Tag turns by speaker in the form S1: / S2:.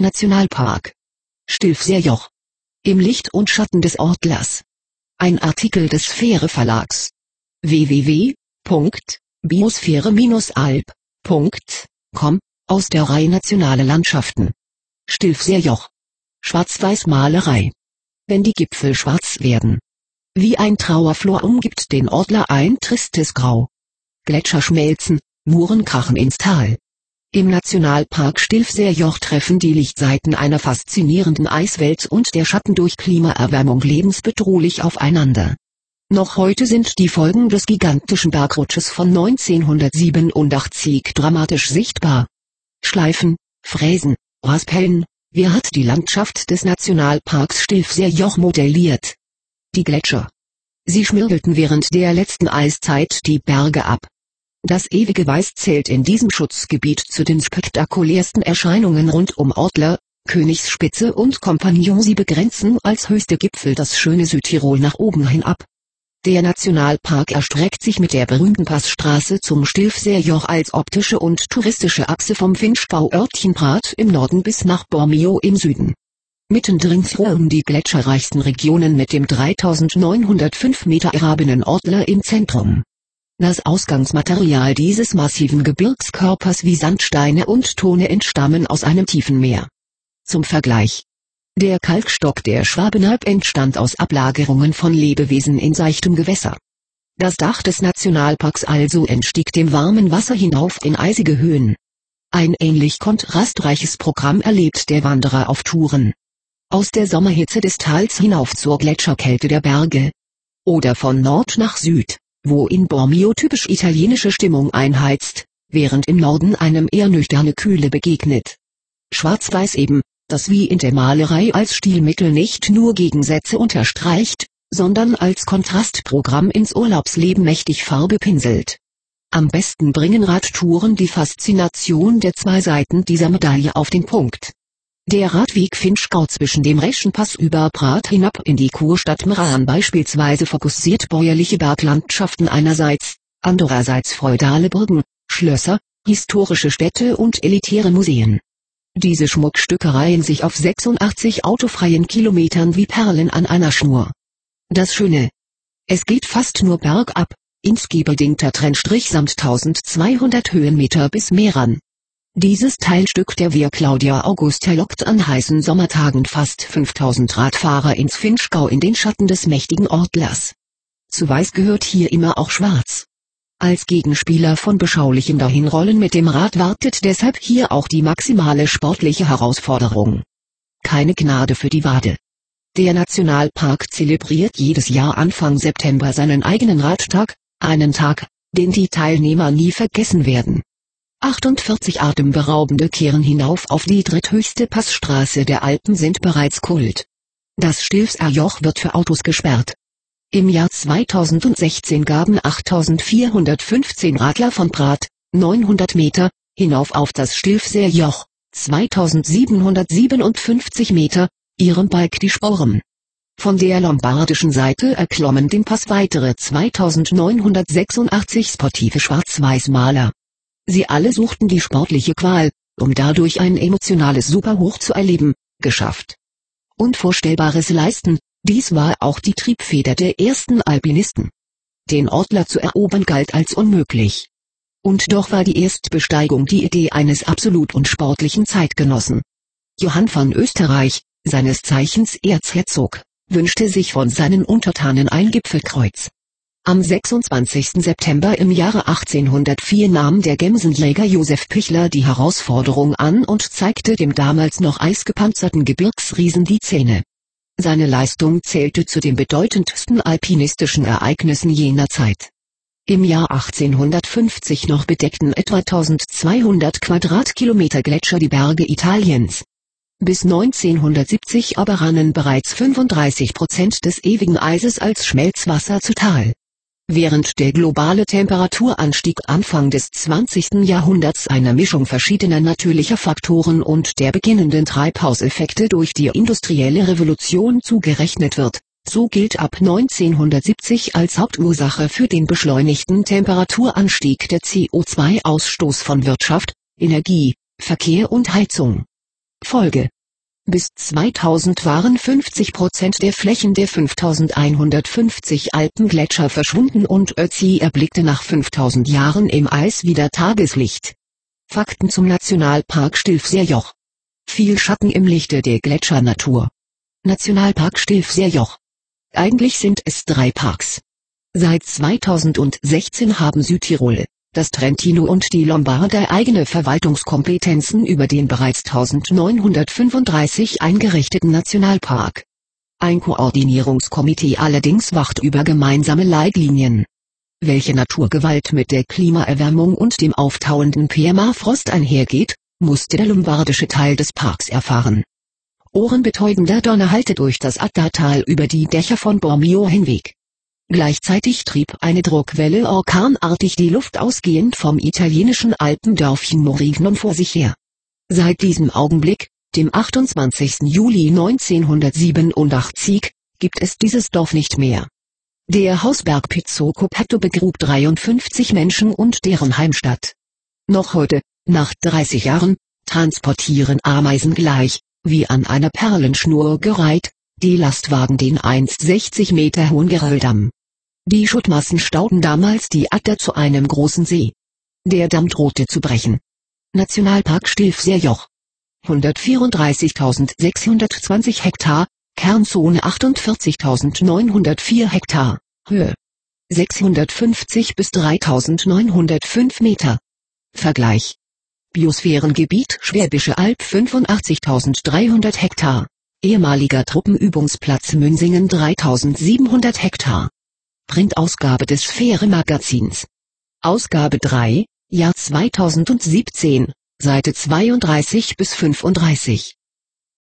S1: Nationalpark. Stilfserjoch. Im Licht und Schatten des Ortlers. Ein Artikel des Sphäre Verlags. www.biosphäre-alb.com aus der Reihe Nationale Landschaften. Stilfserjoch. Schwarz-Weiß-Malerei. Wenn die Gipfel schwarz werden. Wie ein Trauerflor umgibt den Ortler ein tristes Grau. Gletscher schmelzen, Muren krachen ins Tal. Im Nationalpark Stilfserjoch treffen die Lichtseiten einer faszinierenden Eiswelt und der Schatten durch Klimaerwärmung lebensbedrohlich aufeinander. Noch heute sind die Folgen des gigantischen Bergrutsches von 1987 dramatisch sichtbar. Schleifen, Fräsen, Raspellen, Wer hat die Landschaft des Nationalparks Stilfserjoch modelliert? Die Gletscher. Sie schmirgelten während der letzten Eiszeit die Berge ab. Das ewige Weiß zählt in diesem Schutzgebiet zu den spektakulärsten Erscheinungen rund um Ortler, Königsspitze und Kompagnon. Sie begrenzen als höchste Gipfel das schöne Südtirol nach oben hin ab. Der Nationalpark erstreckt sich mit der berühmten Passstraße zum Stilfserjoch als optische und touristische Achse vom Finchgau-Örtchen Prat im Norden bis nach Bormio im Süden. Mittendrin thronen die gletscherreichsten Regionen mit dem 3905 Meter erhabenen Ortler im Zentrum. Das Ausgangsmaterial dieses massiven Gebirgskörpers wie Sandsteine und Tone entstammen aus einem tiefen Meer. Zum Vergleich, der Kalkstock der Schwabenalb entstand aus Ablagerungen von Lebewesen in seichtem Gewässer. Das Dach des Nationalparks also entstieg dem warmen Wasser hinauf in eisige Höhen. Ein ähnlich kontrastreiches Programm erlebt der Wanderer auf Touren. Aus der Sommerhitze des Tals hinauf zur Gletscherkälte der Berge. Oder von Nord nach Süd, wo in Bormio typisch italienische Stimmung einheizt, während im Norden einem eher nüchterne Kühle begegnet. Schwarz-Weiß eben, das wie in der Malerei als Stilmittel nicht nur Gegensätze unterstreicht, sondern als Kontrastprogramm ins Urlaubsleben mächtig Farbe pinselt. Am besten bringen Radtouren die Faszination der zwei Seiten dieser Medaille auf den Punkt. Der Radweg Finchgau zwischen dem Reschenpass über Prat hinab in die Kurstadt Meran beispielsweise fokussiert bäuerliche Berglandschaften einerseits, andererseits feudale Burgen, Schlösser, historische Städte und elitäre Museen. Diese Schmuckstücke reihen sich auf 86 autofreien Kilometern wie Perlen an einer Schnur. Das Schöne. Es geht fast nur bergab, ins bedingter Trennstrich samt 1200 Höhenmeter bis Meran. Dieses Teilstück der Via Claudia Augusta lockt an heißen Sommertagen fast 5000 Radfahrer ins Finchgau in den Schatten des mächtigen Ortlers. Zu Weiß gehört hier immer auch Schwarz. Als Gegenspieler von beschaulichem Dahinrollen mit dem Rad wartet deshalb hier auch die maximale sportliche Herausforderung. Keine Gnade für die Wade. Der Nationalpark zelebriert jedes Jahr Anfang September seinen eigenen Radtag, einen Tag, den die Teilnehmer nie vergessen werden. 48 Atemberaubende kehren hinauf auf die dritthöchste Passstraße der Alpen sind bereits Kult. Das Stilfserjoch wird für Autos gesperrt. Im Jahr 2016 gaben 8415 Radler von Prat, 900 Meter, hinauf auf das Stilfserjoch, 2757 Meter, ihrem Bike die Sporen. Von der lombardischen Seite erklommen den Pass weitere 2986 sportive Schwarz-Weiß-Maler. Sie alle suchten die sportliche Qual, um dadurch ein emotionales Superhoch zu erleben, geschafft. Unvorstellbares leisten, dies war auch die Triebfeder der ersten Alpinisten. Den Ortler zu erobern galt als unmöglich. Und doch war die Erstbesteigung die Idee eines absolut unsportlichen Zeitgenossen. Johann von Österreich, seines Zeichens Erzherzog, wünschte sich von seinen Untertanen ein Gipfelkreuz. Am 26. September im Jahre 1804 nahm der Gemsenjäger Josef Pichler die Herausforderung an und zeigte dem damals noch eisgepanzerten Gebirgsriesen die Zähne. Seine Leistung zählte zu den bedeutendsten alpinistischen Ereignissen jener Zeit. Im Jahr 1850 noch bedeckten etwa 1200 Quadratkilometer Gletscher die Berge Italiens. Bis 1970 aber rannen bereits 35 Prozent des ewigen Eises als Schmelzwasser zu Tal. Während der globale Temperaturanstieg Anfang des 20. Jahrhunderts einer Mischung verschiedener natürlicher Faktoren und der beginnenden Treibhauseffekte durch die industrielle Revolution zugerechnet wird, so gilt ab 1970 als Hauptursache für den beschleunigten Temperaturanstieg der CO2-Ausstoß von Wirtschaft, Energie, Verkehr und Heizung. Folge. Bis 2000 waren 50 Prozent der Flächen der 5150 Alpengletscher verschwunden und Ötzi erblickte nach 5000 Jahren im Eis wieder Tageslicht. Fakten zum Nationalpark Stilfserjoch. Viel Schatten im Lichte der Gletschernatur. Nationalpark Stilfserjoch. Eigentlich sind es drei Parks. Seit 2016 haben Südtirol, das Trentino und die Lombarder eigene Verwaltungskompetenzen über den bereits 1935 eingerichteten Nationalpark. Ein Koordinierungskomitee allerdings wacht über gemeinsame Leitlinien. Welche Naturgewalt mit der Klimaerwärmung und dem auftauenden Permafrost einhergeht, musste der lombardische Teil des Parks erfahren. Ohrenbetäubender Donner hallte durch das Addatal über die Dächer von Bormio hinweg. Gleichzeitig trieb eine Druckwelle orkanartig die Luft ausgehend vom italienischen Alpendörfchen Morignon vor sich her. Seit diesem Augenblick, dem 28. Juli 1987, gibt es dieses Dorf nicht mehr. Der Hausberg Pizzoco Petto begrub 53 Menschen und deren Heimstatt. Noch heute, nach 30 Jahren, transportieren Ameisen gleich, wie an einer Perlenschnur gereiht, die Lastwagen den einst 60 Meter hohen Gerölldamm. Die Schuttmassen stauten damals die Adder zu einem großen See. Der Damm drohte zu brechen. Nationalpark Stilfserjoch. 134.620 Hektar, Kernzone 48.904 Hektar, Höhe 650 bis 3.905 Meter. Vergleich. Biosphärengebiet Schwäbische Alb 85.300 Hektar. Ehemaliger Truppenübungsplatz Münsingen 3700 Hektar. Printausgabe des Sphäre-Magazins. Ausgabe 3, Jahr 2017, Seite 32 bis 35.